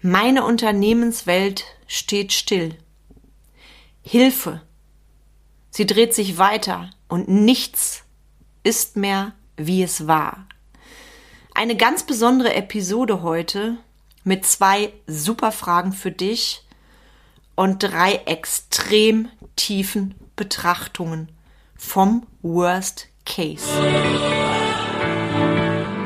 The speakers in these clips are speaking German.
Meine Unternehmenswelt steht still. Hilfe. Sie dreht sich weiter und nichts ist mehr, wie es war. Eine ganz besondere Episode heute mit zwei super Fragen für dich und drei extrem tiefen Betrachtungen vom Worst Case.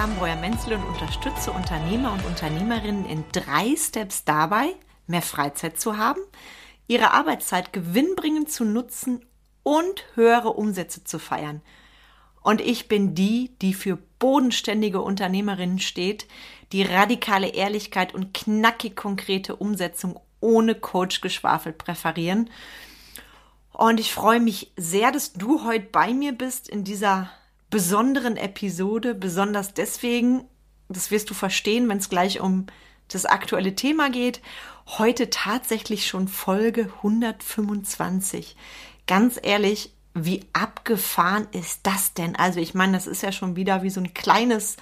Carmen Breuer-Menzel und unterstütze Unternehmer und Unternehmerinnen in drei Steps dabei, mehr Freizeit zu haben, ihre Arbeitszeit gewinnbringend zu nutzen und höhere Umsätze zu feiern. Und ich bin die, die für bodenständige Unternehmerinnen steht, die radikale Ehrlichkeit und knackig konkrete Umsetzung ohne Coach-Geschwafel präferieren. Und ich freue mich sehr, dass du heute bei mir bist in dieser besonderen Episode, besonders deswegen, das wirst du verstehen, wenn es gleich um das aktuelle Thema geht, heute tatsächlich schon Folge 125. Ganz ehrlich, wie abgefahren ist das denn? Also ich meine, das ist ja schon wieder wie so ein kleines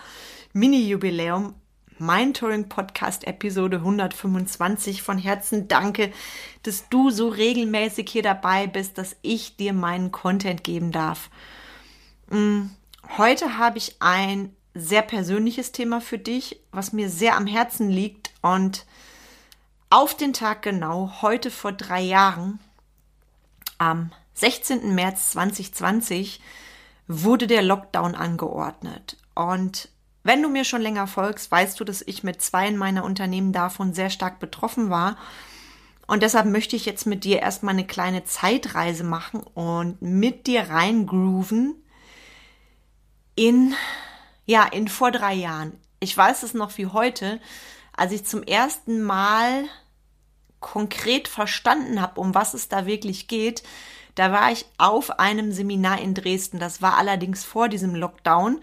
Mini-Jubiläum. Mein Touring Podcast Episode 125. Von Herzen danke, dass du so regelmäßig hier dabei bist, dass ich dir meinen Content geben darf. Mm, Heute habe ich ein sehr persönliches Thema für dich, was mir sehr am Herzen liegt und auf den Tag genau, heute vor drei Jahren, am 16. März 2020, wurde der Lockdown angeordnet. Und wenn du mir schon länger folgst, weißt du, dass ich mit zwei meiner Unternehmen davon sehr stark betroffen war. Und deshalb möchte ich jetzt mit dir erstmal eine kleine Zeitreise machen und mit dir reingrooven in, ja, in vor drei Jahren. Ich weiß es noch wie heute, als ich zum ersten Mal konkret verstanden habe, um was es da wirklich geht. Da war ich auf einem Seminar in Dresden. Das war allerdings vor diesem Lockdown,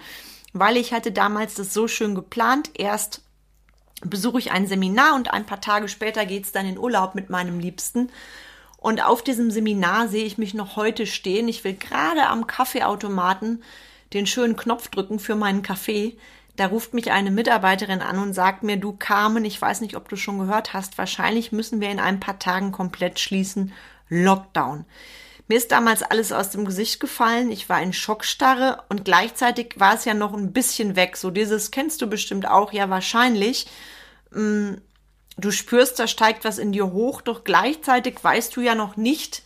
weil ich hatte damals das so schön geplant. Erst besuche ich ein Seminar und ein paar Tage später geht's dann in Urlaub mit meinem Liebsten. Und auf diesem Seminar sehe ich mich noch heute stehen. Ich will gerade am Kaffeeautomaten den schönen Knopf drücken für meinen Kaffee. Da ruft mich eine Mitarbeiterin an und sagt mir, du Carmen, ich weiß nicht, ob du schon gehört hast, wahrscheinlich müssen wir in ein paar Tagen komplett schließen. Lockdown. Mir ist damals alles aus dem Gesicht gefallen. Ich war in Schockstarre und gleichzeitig war es ja noch ein bisschen weg. So dieses kennst du bestimmt auch, ja wahrscheinlich. Mm, du spürst, da steigt was in dir hoch, doch gleichzeitig weißt du ja noch nicht,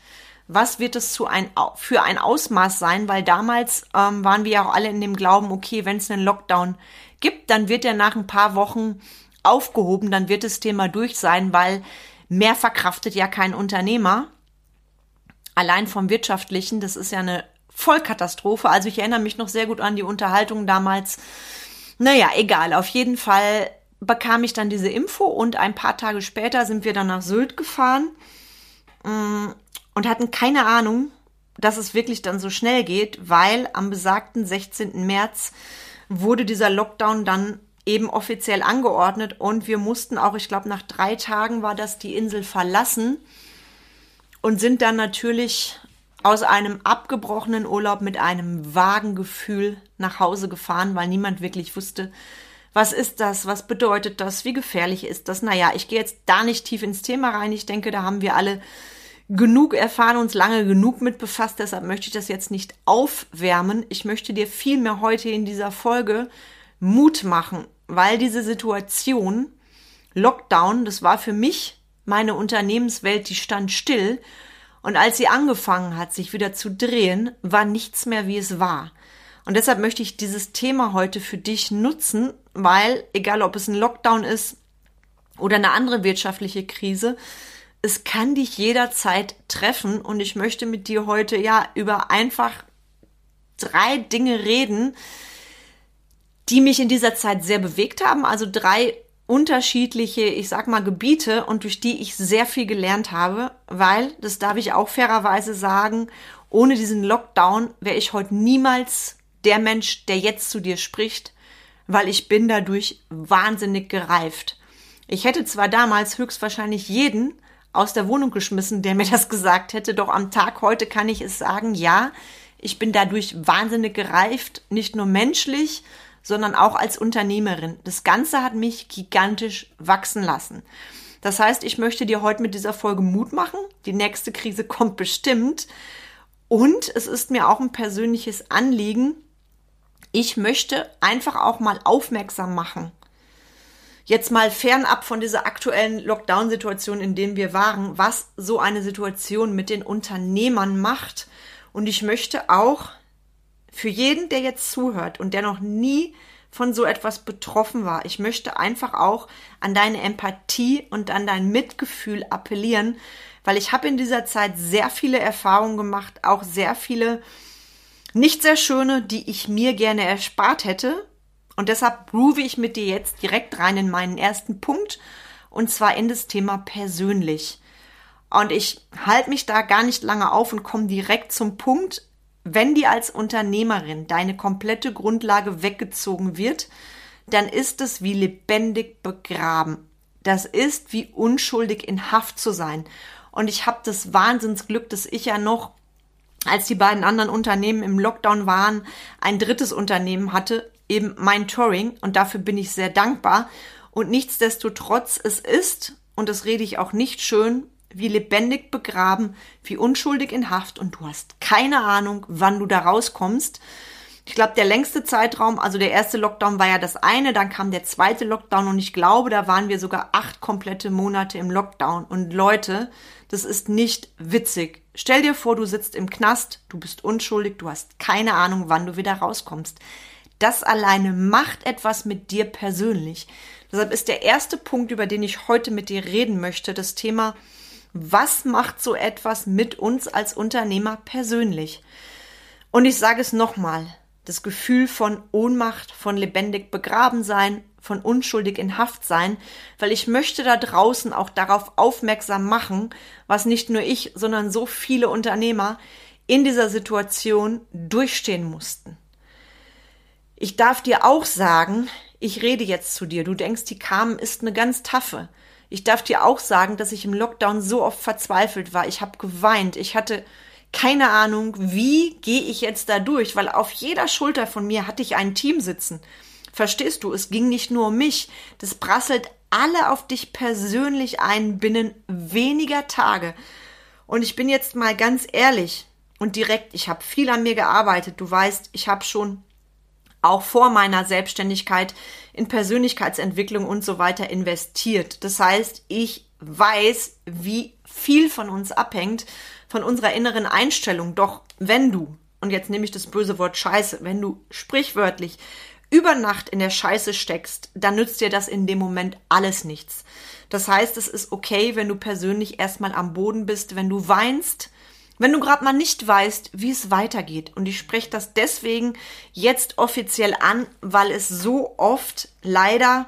was wird es zu ein, für ein Ausmaß sein, weil damals ähm, waren wir ja auch alle in dem Glauben, okay, wenn es einen Lockdown gibt, dann wird er nach ein paar Wochen aufgehoben, dann wird das Thema durch sein, weil mehr verkraftet ja kein Unternehmer. Allein vom wirtschaftlichen, das ist ja eine Vollkatastrophe. Also ich erinnere mich noch sehr gut an die Unterhaltung damals. Naja, egal, auf jeden Fall bekam ich dann diese Info und ein paar Tage später sind wir dann nach Sylt gefahren. Und hatten keine Ahnung, dass es wirklich dann so schnell geht, weil am besagten 16. März wurde dieser Lockdown dann eben offiziell angeordnet und wir mussten auch, ich glaube, nach drei Tagen war das die Insel verlassen und sind dann natürlich aus einem abgebrochenen Urlaub mit einem vagen Gefühl nach Hause gefahren, weil niemand wirklich wusste, was ist das, was bedeutet das, wie gefährlich ist das. Naja, ich gehe jetzt da nicht tief ins Thema rein. Ich denke, da haben wir alle genug erfahren, uns lange genug mit befasst, deshalb möchte ich das jetzt nicht aufwärmen. Ich möchte dir vielmehr heute in dieser Folge Mut machen, weil diese Situation, Lockdown, das war für mich meine Unternehmenswelt, die stand still. Und als sie angefangen hat, sich wieder zu drehen, war nichts mehr, wie es war. Und deshalb möchte ich dieses Thema heute für dich nutzen, weil, egal ob es ein Lockdown ist oder eine andere wirtschaftliche Krise, es kann dich jederzeit treffen und ich möchte mit dir heute ja über einfach drei Dinge reden, die mich in dieser Zeit sehr bewegt haben. Also drei unterschiedliche, ich sag mal, Gebiete und durch die ich sehr viel gelernt habe, weil, das darf ich auch fairerweise sagen, ohne diesen Lockdown wäre ich heute niemals der Mensch, der jetzt zu dir spricht, weil ich bin dadurch wahnsinnig gereift. Ich hätte zwar damals höchstwahrscheinlich jeden aus der Wohnung geschmissen, der mir das gesagt hätte, doch am Tag heute kann ich es sagen, ja, ich bin dadurch wahnsinnig gereift, nicht nur menschlich, sondern auch als Unternehmerin. Das Ganze hat mich gigantisch wachsen lassen. Das heißt, ich möchte dir heute mit dieser Folge Mut machen. Die nächste Krise kommt bestimmt. Und es ist mir auch ein persönliches Anliegen. Ich möchte einfach auch mal aufmerksam machen. Jetzt mal fernab von dieser aktuellen Lockdown-Situation, in der wir waren, was so eine Situation mit den Unternehmern macht. Und ich möchte auch für jeden, der jetzt zuhört und der noch nie von so etwas betroffen war, ich möchte einfach auch an deine Empathie und an dein Mitgefühl appellieren, weil ich habe in dieser Zeit sehr viele Erfahrungen gemacht, auch sehr viele nicht sehr schöne, die ich mir gerne erspart hätte. Und deshalb groove ich mit dir jetzt direkt rein in meinen ersten Punkt, und zwar in das Thema persönlich. Und ich halte mich da gar nicht lange auf und komme direkt zum Punkt, wenn dir als Unternehmerin deine komplette Grundlage weggezogen wird, dann ist es wie lebendig begraben. Das ist wie unschuldig in Haft zu sein. Und ich habe das Wahnsinnsglück, dass ich ja noch, als die beiden anderen Unternehmen im Lockdown waren, ein drittes Unternehmen hatte, eben mein Touring. Und dafür bin ich sehr dankbar. Und nichtsdestotrotz, es ist, und das rede ich auch nicht schön, wie lebendig begraben, wie unschuldig in Haft und du hast keine Ahnung, wann du da rauskommst. Ich glaube, der längste Zeitraum, also der erste Lockdown war ja das eine, dann kam der zweite Lockdown und ich glaube, da waren wir sogar acht komplette Monate im Lockdown. Und Leute, das ist nicht witzig. Stell dir vor, du sitzt im Knast, du bist unschuldig, du hast keine Ahnung, wann du wieder rauskommst. Das alleine macht etwas mit dir persönlich. Deshalb ist der erste Punkt, über den ich heute mit dir reden möchte, das Thema was macht so etwas mit uns als Unternehmer persönlich? Und ich sage es nochmal, das Gefühl von Ohnmacht, von lebendig begraben sein, von unschuldig in Haft sein, weil ich möchte da draußen auch darauf aufmerksam machen, was nicht nur ich, sondern so viele Unternehmer in dieser Situation durchstehen mussten. Ich darf dir auch sagen, ich rede jetzt zu dir, du denkst, die Carmen ist eine ganz taffe. Ich darf dir auch sagen, dass ich im Lockdown so oft verzweifelt war. Ich habe geweint. Ich hatte keine Ahnung, wie gehe ich jetzt da durch, weil auf jeder Schulter von mir hatte ich ein Team sitzen. Verstehst du, es ging nicht nur um mich. Das prasselt alle auf dich persönlich ein binnen weniger Tage. Und ich bin jetzt mal ganz ehrlich und direkt, ich habe viel an mir gearbeitet. Du weißt, ich habe schon auch vor meiner Selbstständigkeit in Persönlichkeitsentwicklung und so weiter investiert. Das heißt, ich weiß, wie viel von uns abhängt, von unserer inneren Einstellung. Doch wenn du, und jetzt nehme ich das böse Wort Scheiße, wenn du sprichwörtlich über Nacht in der Scheiße steckst, dann nützt dir das in dem Moment alles nichts. Das heißt, es ist okay, wenn du persönlich erstmal am Boden bist, wenn du weinst, wenn du gerade mal nicht weißt, wie es weitergeht, und ich spreche das deswegen jetzt offiziell an, weil es so oft leider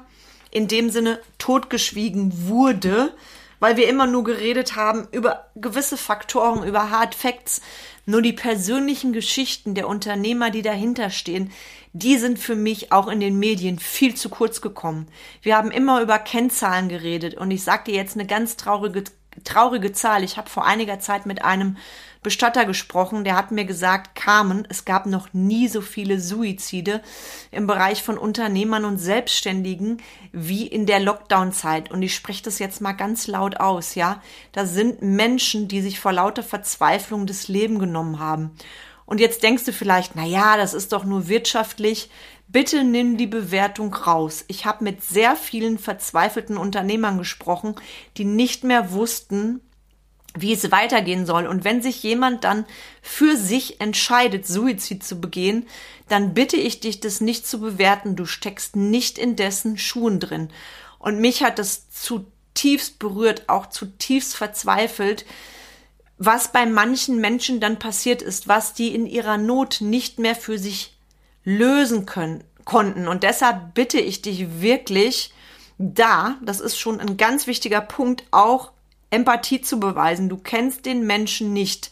in dem Sinne totgeschwiegen wurde, weil wir immer nur geredet haben über gewisse Faktoren, über Hard Facts. Nur die persönlichen Geschichten der Unternehmer, die dahinter stehen, die sind für mich auch in den Medien viel zu kurz gekommen. Wir haben immer über Kennzahlen geredet und ich sage dir jetzt eine ganz traurige traurige Zahl. Ich habe vor einiger Zeit mit einem Bestatter gesprochen, der hat mir gesagt, Carmen, es gab noch nie so viele Suizide im Bereich von Unternehmern und Selbstständigen wie in der Lockdown-Zeit. Und ich spreche das jetzt mal ganz laut aus, ja. Da sind Menschen, die sich vor lauter Verzweiflung das Leben genommen haben. Und jetzt denkst du vielleicht, na ja, das ist doch nur wirtschaftlich. Bitte nimm die Bewertung raus. Ich habe mit sehr vielen verzweifelten Unternehmern gesprochen, die nicht mehr wussten, wie es weitergehen soll. Und wenn sich jemand dann für sich entscheidet, Suizid zu begehen, dann bitte ich dich, das nicht zu bewerten. Du steckst nicht in dessen Schuhen drin. Und mich hat das zutiefst berührt, auch zutiefst verzweifelt, was bei manchen Menschen dann passiert ist, was die in ihrer Not nicht mehr für sich lösen können, konnten. Und deshalb bitte ich dich wirklich, da, das ist schon ein ganz wichtiger Punkt, auch Empathie zu beweisen. Du kennst den Menschen nicht.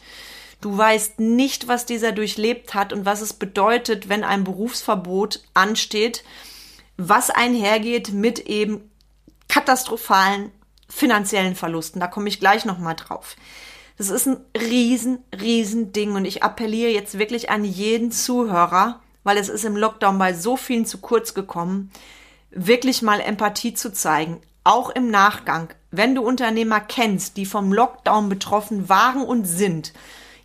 Du weißt nicht, was dieser durchlebt hat und was es bedeutet, wenn ein Berufsverbot ansteht, was einhergeht mit eben katastrophalen finanziellen Verlusten. Da komme ich gleich nochmal drauf. Das ist ein riesen, riesen Ding und ich appelliere jetzt wirklich an jeden Zuhörer, weil es ist im Lockdown bei so vielen zu kurz gekommen, wirklich mal Empathie zu zeigen, auch im Nachgang. Wenn du Unternehmer kennst, die vom Lockdown betroffen waren und sind,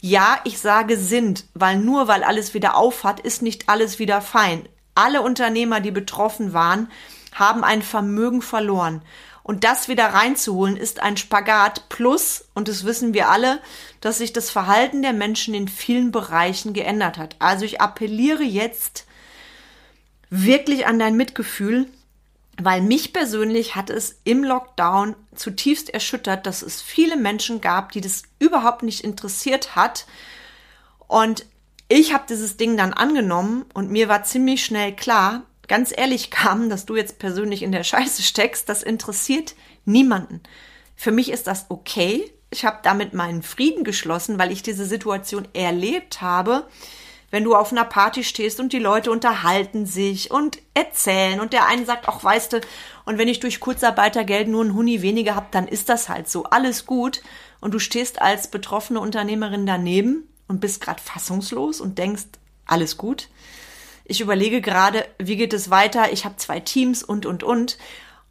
ja, ich sage sind, weil nur weil alles wieder aufhat, ist nicht alles wieder fein. Alle Unternehmer, die betroffen waren, haben ein Vermögen verloren. Und das wieder reinzuholen ist ein Spagat plus, und das wissen wir alle, dass sich das Verhalten der Menschen in vielen Bereichen geändert hat. Also ich appelliere jetzt wirklich an dein Mitgefühl, weil mich persönlich hat es im Lockdown zutiefst erschüttert, dass es viele Menschen gab, die das überhaupt nicht interessiert hat. Und ich habe dieses Ding dann angenommen und mir war ziemlich schnell klar, ganz ehrlich kam, dass du jetzt persönlich in der Scheiße steckst, das interessiert niemanden. Für mich ist das okay. Ich habe damit meinen Frieden geschlossen, weil ich diese Situation erlebt habe. Wenn du auf einer Party stehst und die Leute unterhalten sich und erzählen und der eine sagt, ach weißt du, und wenn ich durch Kurzarbeitergeld nur einen Huni weniger habe, dann ist das halt so. Alles gut. Und du stehst als betroffene Unternehmerin daneben und bist gerade fassungslos und denkst, alles gut ich überlege gerade, wie geht es weiter, ich habe zwei Teams und, und, und.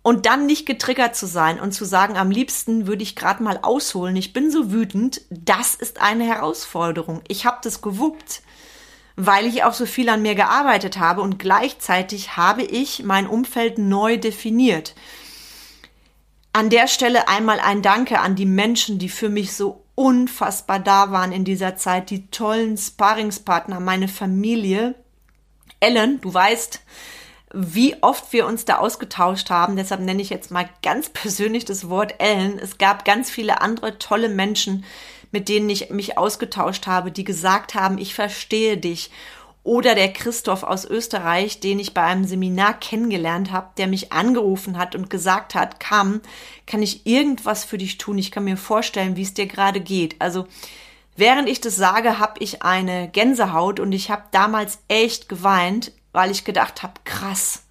Und dann nicht getriggert zu sein und zu sagen, am liebsten würde ich gerade mal ausholen, ich bin so wütend, das ist eine Herausforderung. Ich habe das gewuppt, weil ich auch so viel an mir gearbeitet habe und gleichzeitig habe ich mein Umfeld neu definiert. An der Stelle einmal ein Danke an die Menschen, die für mich so unfassbar da waren in dieser Zeit, die tollen Sparringspartner, meine Familie, Ellen, du weißt, wie oft wir uns da ausgetauscht haben. Deshalb nenne ich jetzt mal ganz persönlich das Wort Ellen. Es gab ganz viele andere tolle Menschen, mit denen ich mich ausgetauscht habe, die gesagt haben, ich verstehe dich. Oder der Christoph aus Österreich, den ich bei einem Seminar kennengelernt habe, der mich angerufen hat und gesagt hat, Kam, kann ich irgendwas für dich tun? Ich kann mir vorstellen, wie es dir gerade geht. Also Während ich das sage, habe ich eine Gänsehaut und ich habe damals echt geweint, weil ich gedacht habe, krass.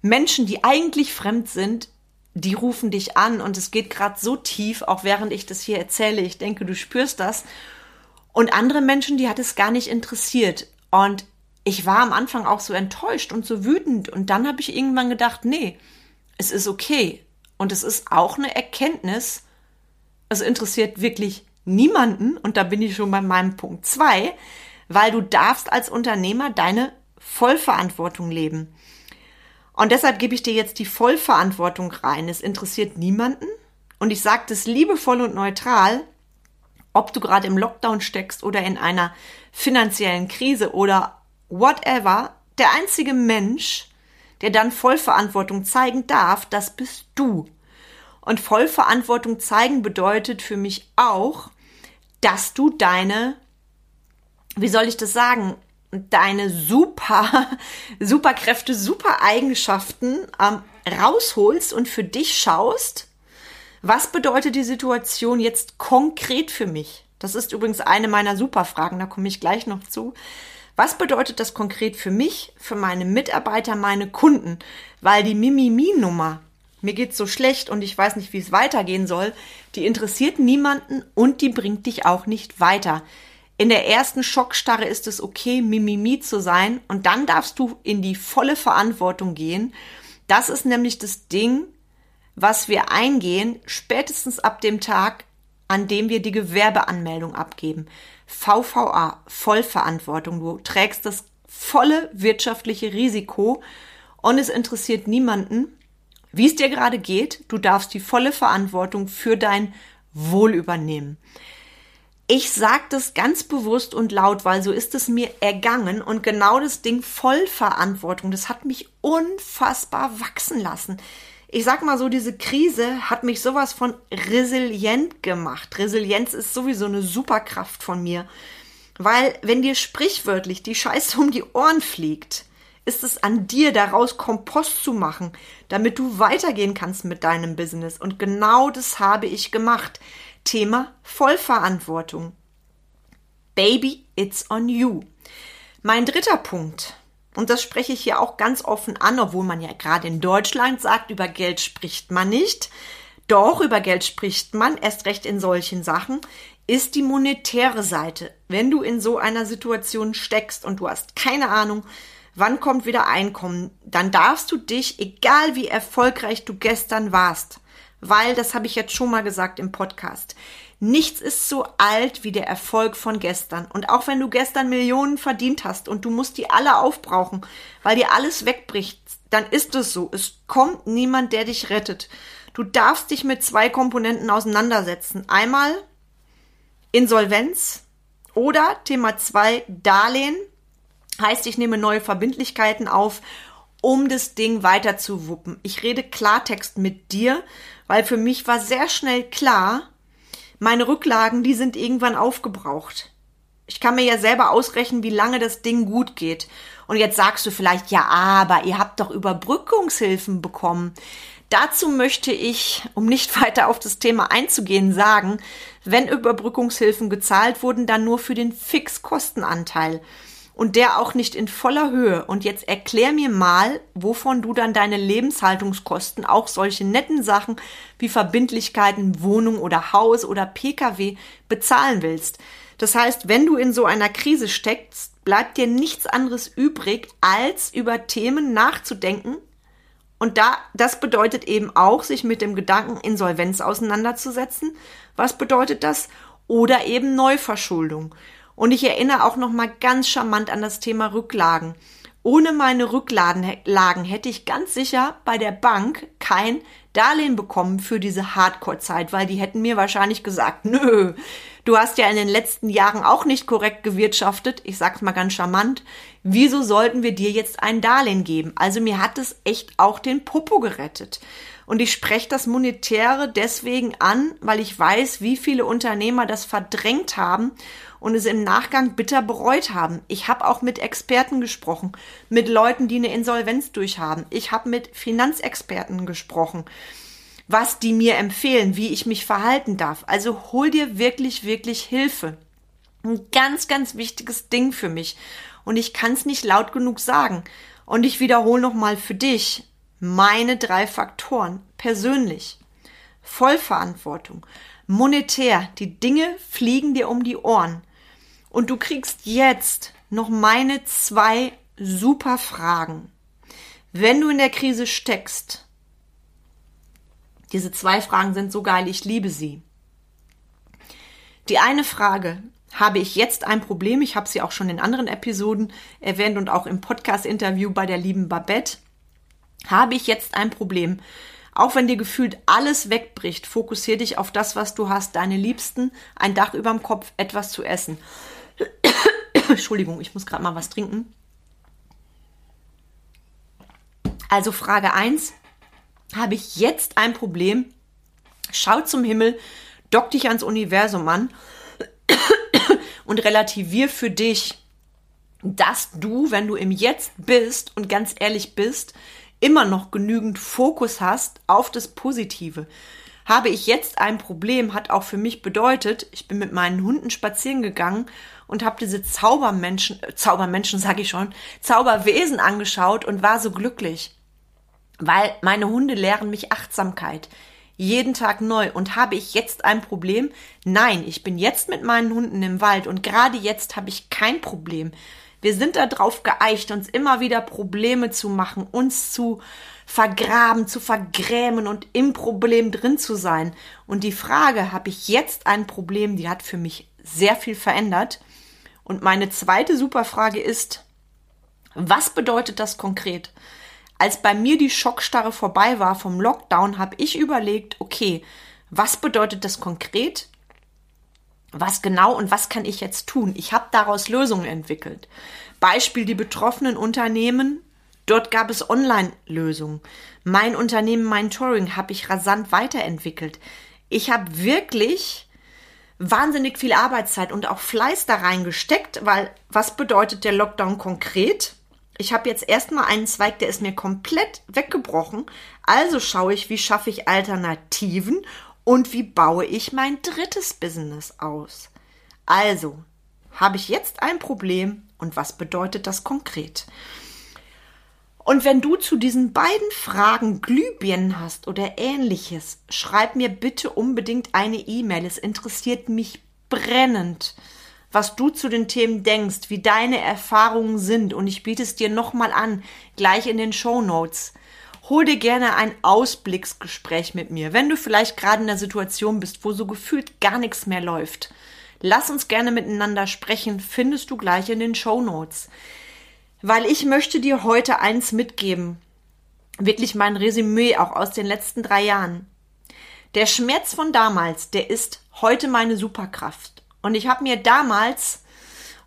Menschen, die eigentlich fremd sind, die rufen dich an und es geht gerade so tief, auch während ich das hier erzähle. Ich denke, du spürst das. Und andere Menschen, die hat es gar nicht interessiert. Und ich war am Anfang auch so enttäuscht und so wütend. Und dann habe ich irgendwann gedacht, nee, es ist okay. Und es ist auch eine Erkenntnis. Es interessiert wirklich niemanden, und da bin ich schon bei meinem Punkt zwei, weil du darfst als Unternehmer deine Vollverantwortung leben. Und deshalb gebe ich dir jetzt die Vollverantwortung rein. Es interessiert niemanden. Und ich sage das liebevoll und neutral, ob du gerade im Lockdown steckst oder in einer finanziellen Krise oder whatever. Der einzige Mensch, der dann Vollverantwortung zeigen darf, das bist du. Und Vollverantwortung zeigen bedeutet für mich auch, dass du deine, wie soll ich das sagen, deine super, Superkräfte, super Eigenschaften ähm, rausholst und für dich schaust, was bedeutet die Situation jetzt konkret für mich? Das ist übrigens eine meiner Superfragen, da komme ich gleich noch zu. Was bedeutet das konkret für mich, für meine Mitarbeiter, meine Kunden? Weil die Mimimi-Nummer, mir geht's so schlecht und ich weiß nicht, wie es weitergehen soll, die interessiert niemanden und die bringt dich auch nicht weiter. In der ersten Schockstarre ist es okay, Mimimi zu sein und dann darfst du in die volle Verantwortung gehen. Das ist nämlich das Ding, was wir eingehen, spätestens ab dem Tag, an dem wir die Gewerbeanmeldung abgeben. VVA, Vollverantwortung. Du trägst das volle wirtschaftliche Risiko und es interessiert niemanden, wie es dir gerade geht, du darfst die volle Verantwortung für dein Wohl übernehmen. Ich sage das ganz bewusst und laut, weil so ist es mir ergangen und genau das Ding Vollverantwortung, das hat mich unfassbar wachsen lassen. Ich sag mal so, diese Krise hat mich sowas von resilient gemacht. Resilienz ist sowieso eine Superkraft von mir. Weil, wenn dir sprichwörtlich die Scheiße um die Ohren fliegt, ist es an dir, daraus Kompost zu machen, damit du weitergehen kannst mit deinem Business. Und genau das habe ich gemacht. Thema Vollverantwortung. Baby, it's on you. Mein dritter Punkt, und das spreche ich hier auch ganz offen an, obwohl man ja gerade in Deutschland sagt, über Geld spricht man nicht. Doch über Geld spricht man, erst recht in solchen Sachen, ist die monetäre Seite. Wenn du in so einer Situation steckst und du hast keine Ahnung, wann kommt wieder Einkommen, dann darfst du dich, egal wie erfolgreich du gestern warst, weil, das habe ich jetzt schon mal gesagt im Podcast, nichts ist so alt wie der Erfolg von gestern. Und auch wenn du gestern Millionen verdient hast und du musst die alle aufbrauchen, weil dir alles wegbricht, dann ist es so. Es kommt niemand, der dich rettet. Du darfst dich mit zwei Komponenten auseinandersetzen. Einmal Insolvenz oder Thema zwei Darlehen. Heißt, ich nehme neue Verbindlichkeiten auf, um das Ding weiter zu wuppen. Ich rede Klartext mit dir, weil für mich war sehr schnell klar, meine Rücklagen, die sind irgendwann aufgebraucht. Ich kann mir ja selber ausrechnen, wie lange das Ding gut geht. Und jetzt sagst du vielleicht, ja, aber ihr habt doch Überbrückungshilfen bekommen. Dazu möchte ich, um nicht weiter auf das Thema einzugehen, sagen, wenn Überbrückungshilfen gezahlt wurden, dann nur für den Fixkostenanteil und der auch nicht in voller Höhe. Und jetzt erklär mir mal, wovon du dann deine Lebenshaltungskosten, auch solche netten Sachen wie Verbindlichkeiten, Wohnung oder Haus oder Pkw bezahlen willst. Das heißt, wenn du in so einer Krise steckst, bleibt dir nichts anderes übrig, als über Themen nachzudenken, und da, das bedeutet eben auch, sich mit dem Gedanken Insolvenz auseinanderzusetzen. Was bedeutet das? Oder eben Neuverschuldung. Und ich erinnere auch noch mal ganz charmant an das Thema Rücklagen. Ohne meine Rücklagen hätte ich ganz sicher bei der Bank kein Darlehen bekommen für diese Hardcore-Zeit, weil die hätten mir wahrscheinlich gesagt, nö, du hast ja in den letzten Jahren auch nicht korrekt gewirtschaftet, ich sag's mal ganz charmant, wieso sollten wir dir jetzt ein Darlehen geben? Also mir hat es echt auch den Popo gerettet. Und ich spreche das Monetäre deswegen an, weil ich weiß, wie viele Unternehmer das verdrängt haben und es im Nachgang bitter bereut haben. Ich habe auch mit Experten gesprochen, mit Leuten, die eine Insolvenz durchhaben. Ich habe mit Finanzexperten gesprochen, was die mir empfehlen, wie ich mich verhalten darf. Also hol dir wirklich, wirklich Hilfe. Ein ganz, ganz wichtiges Ding für mich. Und ich kann es nicht laut genug sagen. Und ich wiederhole nochmal für dich meine drei Faktoren. Persönlich. Vollverantwortung. Monetär. Die Dinge fliegen dir um die Ohren. Und du kriegst jetzt noch meine zwei super Fragen. Wenn du in der Krise steckst, diese zwei Fragen sind so geil, ich liebe sie. Die eine Frage, habe ich jetzt ein Problem? Ich habe sie auch schon in anderen Episoden erwähnt und auch im Podcast-Interview bei der lieben Babette. Habe ich jetzt ein Problem? Auch wenn dir gefühlt alles wegbricht, fokussier dich auf das, was du hast, deine Liebsten, ein Dach überm Kopf, etwas zu essen. Entschuldigung, ich muss gerade mal was trinken. Also Frage 1. Habe ich jetzt ein Problem? Schau zum Himmel, dock dich ans Universum an und relativier für dich, dass du, wenn du im Jetzt bist und ganz ehrlich bist, immer noch genügend Fokus hast auf das Positive habe ich jetzt ein Problem, hat auch für mich bedeutet, ich bin mit meinen Hunden spazieren gegangen und habe diese Zaubermenschen, äh, Zaubermenschen sage ich schon, Zauberwesen angeschaut und war so glücklich, weil meine Hunde lehren mich Achtsamkeit jeden Tag neu. Und habe ich jetzt ein Problem? Nein, ich bin jetzt mit meinen Hunden im Wald und gerade jetzt habe ich kein Problem. Wir sind darauf geeicht, uns immer wieder Probleme zu machen, uns zu vergraben, zu vergrämen und im Problem drin zu sein. Und die Frage, habe ich jetzt ein Problem, die hat für mich sehr viel verändert. Und meine zweite Superfrage ist, was bedeutet das konkret? Als bei mir die Schockstarre vorbei war vom Lockdown, habe ich überlegt, okay, was bedeutet das konkret? Was genau und was kann ich jetzt tun? Ich habe daraus Lösungen entwickelt. Beispiel die betroffenen Unternehmen Dort gab es Online-Lösungen. Mein Unternehmen mein Touring habe ich rasant weiterentwickelt. Ich habe wirklich wahnsinnig viel Arbeitszeit und auch Fleiß da reingesteckt, weil was bedeutet der Lockdown konkret? Ich habe jetzt erstmal einen Zweig, der ist mir komplett weggebrochen. Also schaue ich, wie schaffe ich Alternativen und wie baue ich mein drittes Business aus. Also, habe ich jetzt ein Problem und was bedeutet das konkret? Und wenn du zu diesen beiden Fragen Glühbirnen hast oder ähnliches, schreib mir bitte unbedingt eine E-Mail. Es interessiert mich brennend, was du zu den Themen denkst, wie deine Erfahrungen sind und ich biete es dir nochmal an, gleich in den Show Notes. Hol dir gerne ein Ausblicksgespräch mit mir, wenn du vielleicht gerade in der Situation bist, wo so gefühlt gar nichts mehr läuft. Lass uns gerne miteinander sprechen, findest du gleich in den Show Notes weil ich möchte dir heute eins mitgeben. Wirklich mein Resümee auch aus den letzten drei Jahren. Der Schmerz von damals, der ist heute meine Superkraft. Und ich habe mir damals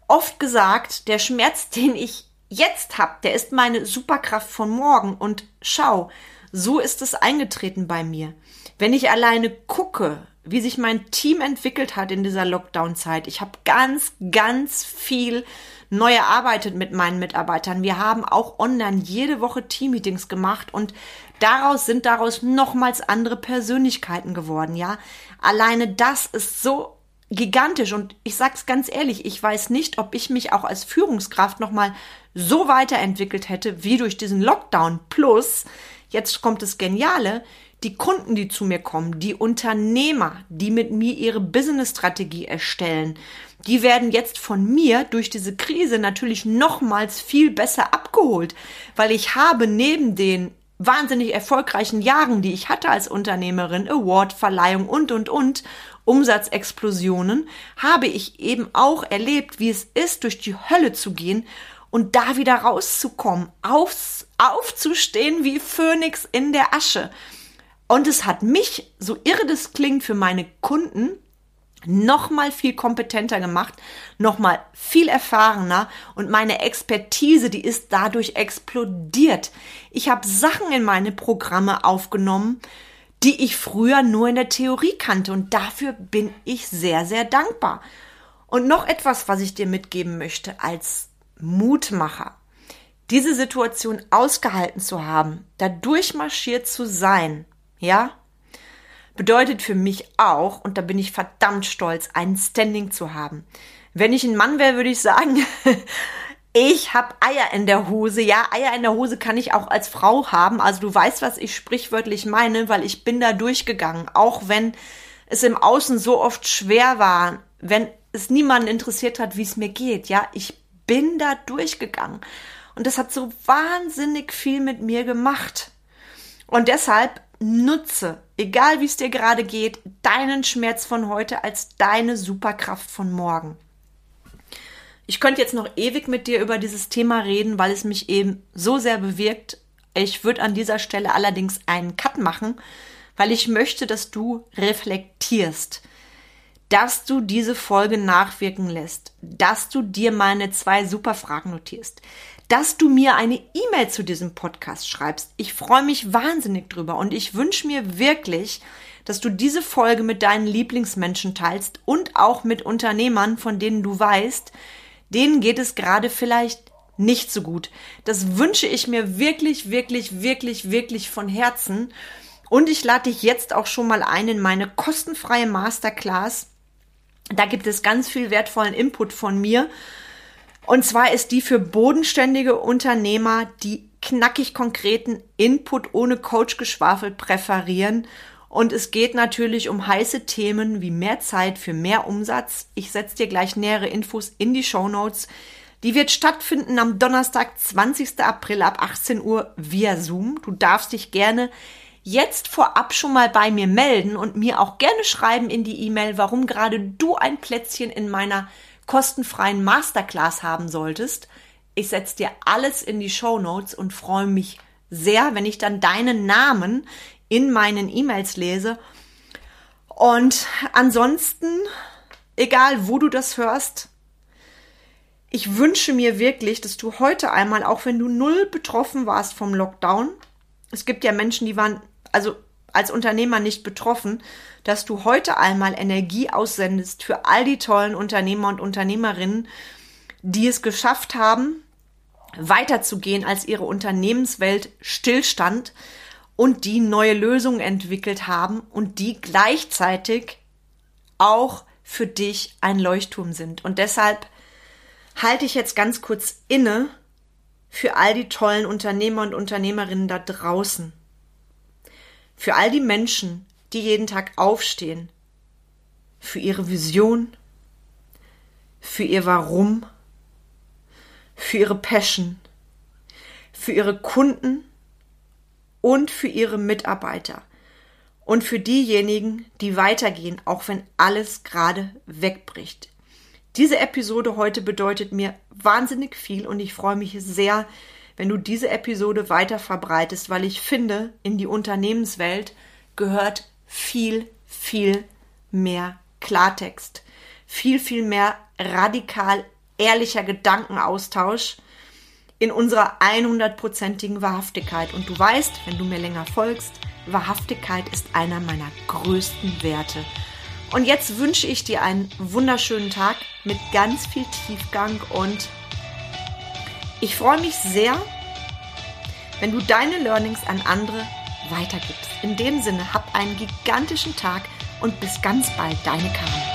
oft gesagt, der Schmerz, den ich jetzt habe, der ist meine Superkraft von morgen. Und schau, so ist es eingetreten bei mir. Wenn ich alleine gucke, wie sich mein Team entwickelt hat in dieser Lockdown-Zeit, ich habe ganz, ganz viel neu erarbeitet mit meinen Mitarbeitern. Wir haben auch online jede Woche Teammeetings gemacht und daraus sind daraus nochmals andere Persönlichkeiten geworden, ja. Alleine das ist so gigantisch und ich sag's ganz ehrlich, ich weiß nicht, ob ich mich auch als Führungskraft nochmal so weiterentwickelt hätte wie durch diesen Lockdown. Plus, jetzt kommt das Geniale, die Kunden, die zu mir kommen, die Unternehmer, die mit mir ihre Business-Strategie erstellen, die werden jetzt von mir durch diese Krise natürlich nochmals viel besser abgeholt, weil ich habe neben den wahnsinnig erfolgreichen Jahren, die ich hatte als Unternehmerin, Awardverleihung und, und, und, Umsatzexplosionen, habe ich eben auch erlebt, wie es ist, durch die Hölle zu gehen und da wieder rauszukommen, auf, aufzustehen wie Phönix in der Asche. Und es hat mich, so irre das klingt für meine Kunden, noch mal viel kompetenter gemacht, noch mal viel erfahrener und meine Expertise, die ist dadurch explodiert. Ich habe Sachen in meine Programme aufgenommen, die ich früher nur in der Theorie kannte und dafür bin ich sehr sehr dankbar. Und noch etwas, was ich dir mitgeben möchte als Mutmacher. Diese Situation ausgehalten zu haben, da durchmarschiert zu sein, ja, bedeutet für mich auch, und da bin ich verdammt stolz, ein Standing zu haben. Wenn ich ein Mann wäre, würde ich sagen, ich habe Eier in der Hose. Ja, Eier in der Hose kann ich auch als Frau haben. Also du weißt, was ich sprichwörtlich meine, weil ich bin da durchgegangen. Auch wenn es im Außen so oft schwer war, wenn es niemanden interessiert hat, wie es mir geht. Ja, ich bin da durchgegangen. Und das hat so wahnsinnig viel mit mir gemacht. Und deshalb nutze, egal wie es dir gerade geht, deinen Schmerz von heute als deine Superkraft von morgen. Ich könnte jetzt noch ewig mit dir über dieses Thema reden, weil es mich eben so sehr bewirkt. Ich würde an dieser Stelle allerdings einen Cut machen, weil ich möchte, dass du reflektierst, dass du diese Folge nachwirken lässt, dass du dir meine zwei Superfragen notierst, dass du mir eine E-Mail zu diesem Podcast schreibst. Ich freue mich wahnsinnig drüber und ich wünsche mir wirklich, dass du diese Folge mit deinen Lieblingsmenschen teilst und auch mit Unternehmern, von denen du weißt, denen geht es gerade vielleicht nicht so gut. Das wünsche ich mir wirklich, wirklich, wirklich, wirklich von Herzen. Und ich lade dich jetzt auch schon mal ein in meine kostenfreie Masterclass. Da gibt es ganz viel wertvollen Input von mir und zwar ist die für bodenständige Unternehmer, die knackig konkreten Input ohne Coachgeschwafel präferieren. Und es geht natürlich um heiße Themen wie mehr Zeit für mehr Umsatz. Ich setze dir gleich nähere Infos in die Show Notes. Die wird stattfinden am Donnerstag, 20. April ab 18 Uhr via Zoom. Du darfst dich gerne jetzt vorab schon mal bei mir melden und mir auch gerne schreiben in die E-Mail, warum gerade du ein Plätzchen in meiner kostenfreien Masterclass haben solltest. Ich setze dir alles in die Show Notes und freue mich sehr, wenn ich dann deinen Namen in meinen E-Mails lese. Und ansonsten, egal wo du das hörst, ich wünsche mir wirklich, dass du heute einmal, auch wenn du null betroffen warst vom Lockdown, es gibt ja Menschen, die waren, also als Unternehmer nicht betroffen, dass du heute einmal Energie aussendest für all die tollen Unternehmer und Unternehmerinnen, die es geschafft haben, weiterzugehen, als ihre Unternehmenswelt stillstand und die neue Lösungen entwickelt haben und die gleichzeitig auch für dich ein Leuchtturm sind. Und deshalb halte ich jetzt ganz kurz inne für all die tollen Unternehmer und Unternehmerinnen da draußen. Für all die Menschen, die jeden Tag aufstehen. Für ihre Vision. Für ihr Warum. Für ihre Passion. Für ihre Kunden und für ihre Mitarbeiter und für diejenigen, die weitergehen, auch wenn alles gerade wegbricht. Diese Episode heute bedeutet mir wahnsinnig viel und ich freue mich sehr, wenn du diese Episode weiter verbreitest, weil ich finde, in die Unternehmenswelt gehört viel, viel mehr Klartext, viel, viel mehr radikal ehrlicher Gedankenaustausch in unserer 100%igen Wahrhaftigkeit. Und du weißt, wenn du mir länger folgst, Wahrhaftigkeit ist einer meiner größten Werte. Und jetzt wünsche ich dir einen wunderschönen Tag mit ganz viel Tiefgang und ich freue mich sehr, wenn du deine Learnings an andere weitergibst. In dem Sinne, hab einen gigantischen Tag und bis ganz bald, deine Karin.